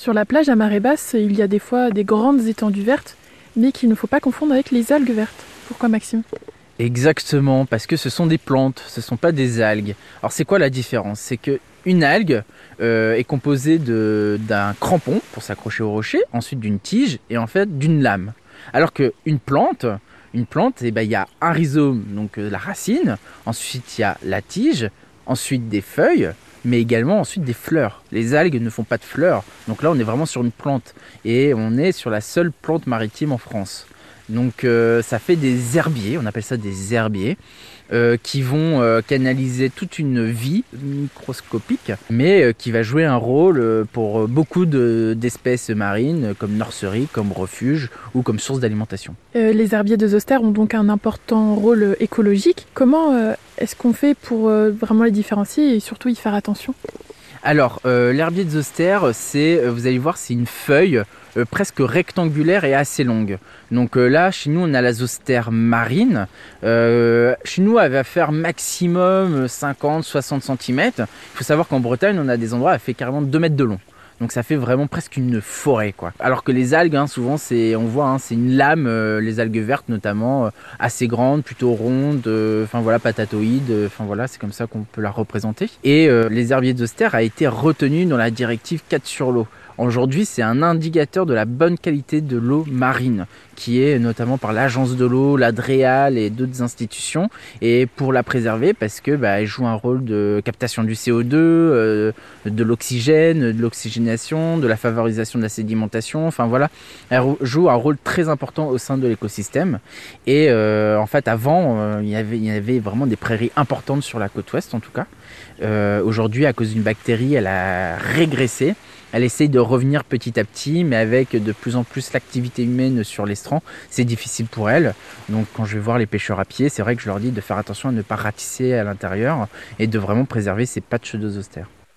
Sur la plage à marée basse, il y a des fois des grandes étendues vertes, mais qu'il ne faut pas confondre avec les algues vertes. Pourquoi Maxime? Exactement, parce que ce sont des plantes, ce ne sont pas des algues. Alors c'est quoi la différence? C'est que une algue euh, est composée d'un crampon pour s'accrocher au rocher, ensuite d'une tige et en fait d'une lame. Alors qu'une plante, une plante, eh ben, il y a un rhizome, donc euh, la racine, ensuite il y a la tige, ensuite des feuilles, mais également ensuite des fleurs. Les algues ne font pas de fleurs, donc là on est vraiment sur une plante et on est sur la seule plante maritime en France. Donc euh, ça fait des herbiers, on appelle ça des herbiers. Euh, qui vont euh, canaliser toute une vie microscopique, mais qui va jouer un rôle pour beaucoup d'espèces marines, comme nurserie, comme refuge ou comme source d'alimentation. les herbiers de Zoster ont donc un important rôle écologique. Comment est-ce qu'on fait pour vraiment les différencier et surtout y faire attention? Alors, l'herbier de Zoster, c'est, vous allez voir, c'est une feuille euh, presque rectangulaire et assez longue. Donc euh, là, chez nous, on a la zostère marine. Euh, chez nous, elle va faire maximum 50-60 cm. Il faut savoir qu'en Bretagne, on a des endroits, elle fait carrément 2 mètres de long. Donc ça fait vraiment presque une forêt quoi. Alors que les algues, hein, souvent c'est, on voit, hein, c'est une lame, les algues vertes notamment, assez grande, plutôt ronde, enfin voilà, patatoïde, enfin voilà, c'est comme ça qu'on peut la représenter. Et les herbiers d'Auster a été retenu dans la directive 4 sur l'eau. Aujourd'hui, c'est un indicateur de la bonne qualité de l'eau marine, qui est notamment par l'agence de l'eau, l'Adréal et d'autres institutions. Et pour la préserver, parce que bah, elle joue un rôle de captation du CO2, euh, de l'oxygène, de l'oxygénation, de la favorisation de la sédimentation. Enfin voilà, elle joue un rôle très important au sein de l'écosystème. Et euh, en fait, avant, euh, il y avait vraiment des prairies importantes sur la côte ouest, en tout cas. Aujourd'hui, à cause d'une bactérie, elle a régressé. Elle essaye de revenir petit à petit, mais avec de plus en plus l'activité humaine sur l'estran, c'est difficile pour elle. Donc quand je vais voir les pêcheurs à pied, c'est vrai que je leur dis de faire attention à ne pas ratisser à l'intérieur et de vraiment préserver ces patchs de